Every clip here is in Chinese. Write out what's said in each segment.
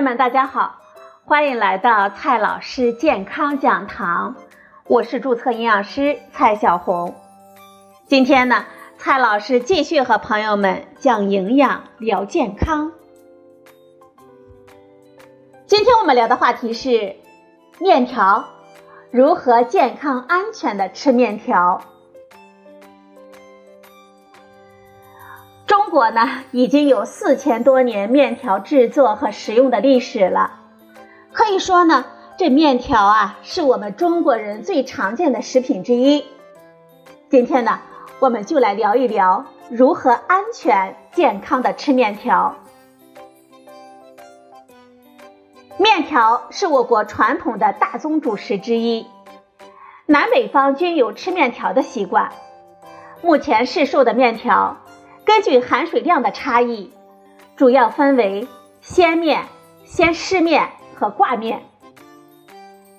友们，大家好，欢迎来到蔡老师健康讲堂，我是注册营养师蔡小红。今天呢，蔡老师继续和朋友们讲营养、聊健康。今天我们聊的话题是面条，如何健康安全的吃面条。中国呢，已经有四千多年面条制作和食用的历史了。可以说呢，这面条啊，是我们中国人最常见的食品之一。今天呢，我们就来聊一聊如何安全健康的吃面条。面条是我国传统的大宗主食之一，南北方均有吃面条的习惯。目前市售的面条，根据含水量的差异，主要分为鲜面、鲜湿面和挂面。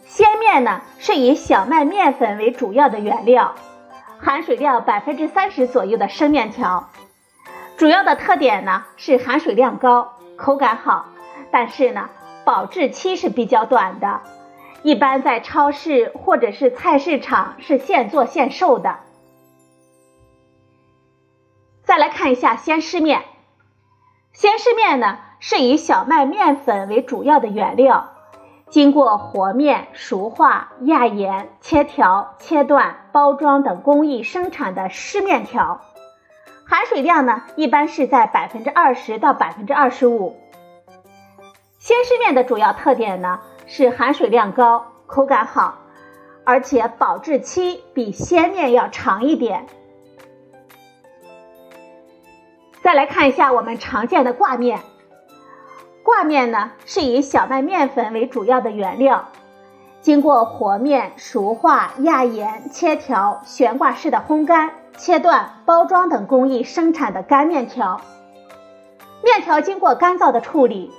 鲜面呢是以小麦面粉为主要的原料，含水量百分之三十左右的生面条，主要的特点呢是含水量高，口感好，但是呢。保质期是比较短的，一般在超市或者是菜市场是现做现售的。再来看一下鲜湿面，鲜湿面呢是以小麦面粉为主要的原料，经过和面、熟化、压盐、切条、切断、包装等工艺生产的湿面条，含水量呢一般是在百分之二十到百分之二十五。鲜湿面的主要特点呢是含水量高，口感好，而且保质期比鲜面要长一点。再来看一下我们常见的挂面，挂面呢是以小麦面粉为主要的原料，经过和面、熟化、压盐、切条、悬挂式的烘干、切断、包装等工艺生产的干面条。面条经过干燥的处理。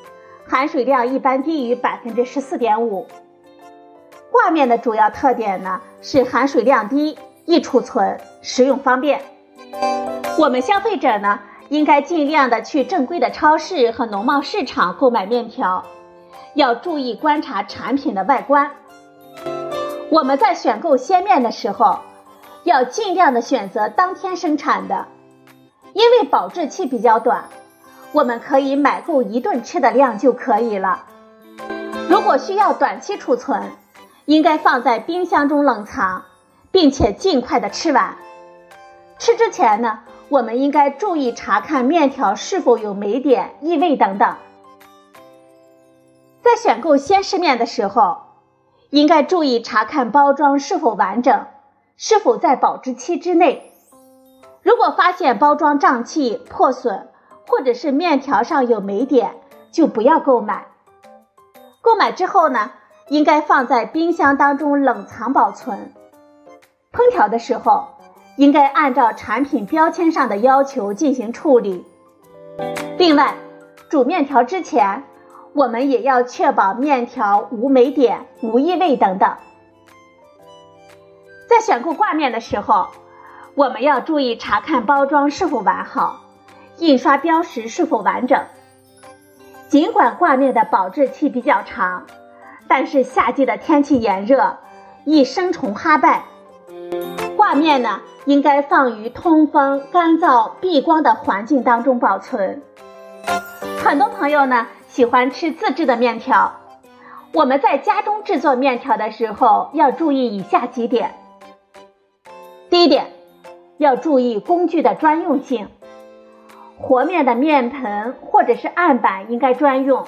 含水量一般低于百分之十四点五。挂面的主要特点呢是含水量低、易储存、食用方便。我们消费者呢应该尽量的去正规的超市和农贸市场购买面条，要注意观察产品的外观。我们在选购鲜面的时候，要尽量的选择当天生产的，因为保质期比较短。我们可以买够一顿吃的量就可以了。如果需要短期储存，应该放在冰箱中冷藏，并且尽快的吃完。吃之前呢，我们应该注意查看面条是否有霉点、异味等等。在选购鲜湿面的时候，应该注意查看包装是否完整，是否在保质期之内。如果发现包装胀气、破损，或者是面条上有霉点，就不要购买。购买之后呢，应该放在冰箱当中冷藏保存。烹调的时候，应该按照产品标签上的要求进行处理。另外，煮面条之前，我们也要确保面条无霉点、无异味等等。在选购挂面的时候，我们要注意查看包装是否完好。印刷标识是否完整？尽管挂面的保质期比较长，但是夏季的天气炎热，易生虫哈败。挂面呢，应该放于通风、干燥、避光的环境当中保存。很多朋友呢喜欢吃自制的面条，我们在家中制作面条的时候要注意以下几点。第一点，要注意工具的专用性。和面的面盆或者是案板应该专用，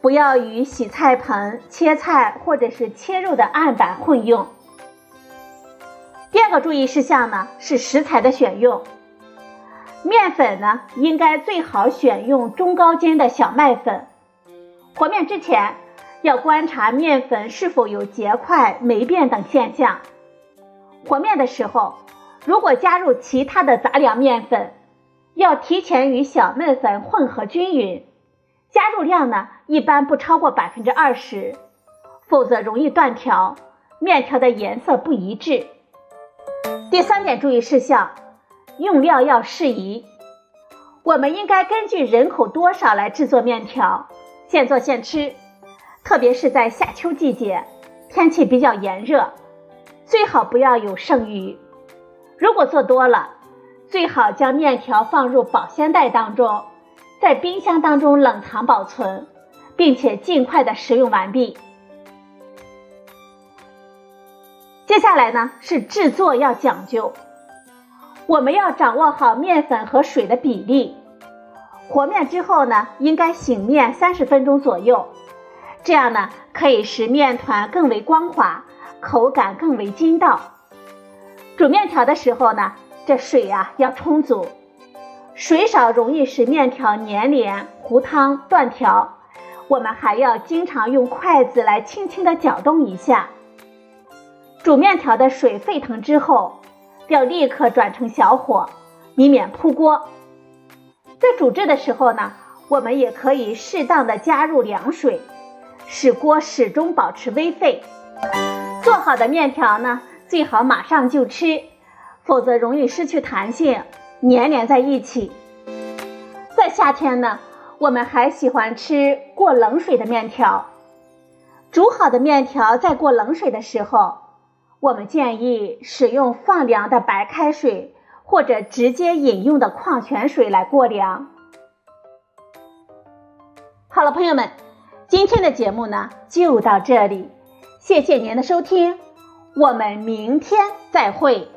不要与洗菜盆、切菜或者是切肉的案板混用。注意事项呢是食材的选用，面粉呢应该最好选用中高筋的小麦粉。和面之前要观察面粉是否有结块、霉变等现象。和面的时候，如果加入其他的杂粮面粉。要提前与小麦粉混合均匀，加入量呢一般不超过百分之二十，否则容易断条，面条的颜色不一致。第三点注意事项，用料要适宜，我们应该根据人口多少来制作面条，现做现吃，特别是在夏秋季节，天气比较炎热，最好不要有剩余。如果做多了，最好将面条放入保鲜袋当中，在冰箱当中冷藏保存，并且尽快的食用完毕。接下来呢是制作要讲究，我们要掌握好面粉和水的比例。和面之后呢，应该醒面三十分钟左右，这样呢可以使面团更为光滑，口感更为筋道。煮面条的时候呢，这水呀要充足，水少容易使面条粘连、糊汤、断条。我们还要经常用筷子来轻轻的搅动一下。煮面条的水沸腾之后，要立刻转成小火，以免扑锅。在煮制的时候呢，我们也可以适当的加入凉水，使锅始终保持微沸。做好的面条呢，最好马上就吃，否则容易失去弹性，粘连在一起。在夏天呢，我们还喜欢吃过冷水的面条。煮好的面条在过冷水的时候，我们建议使用放凉的白开水。或者直接饮用的矿泉水来过凉。好了，朋友们，今天的节目呢就到这里，谢谢您的收听，我们明天再会。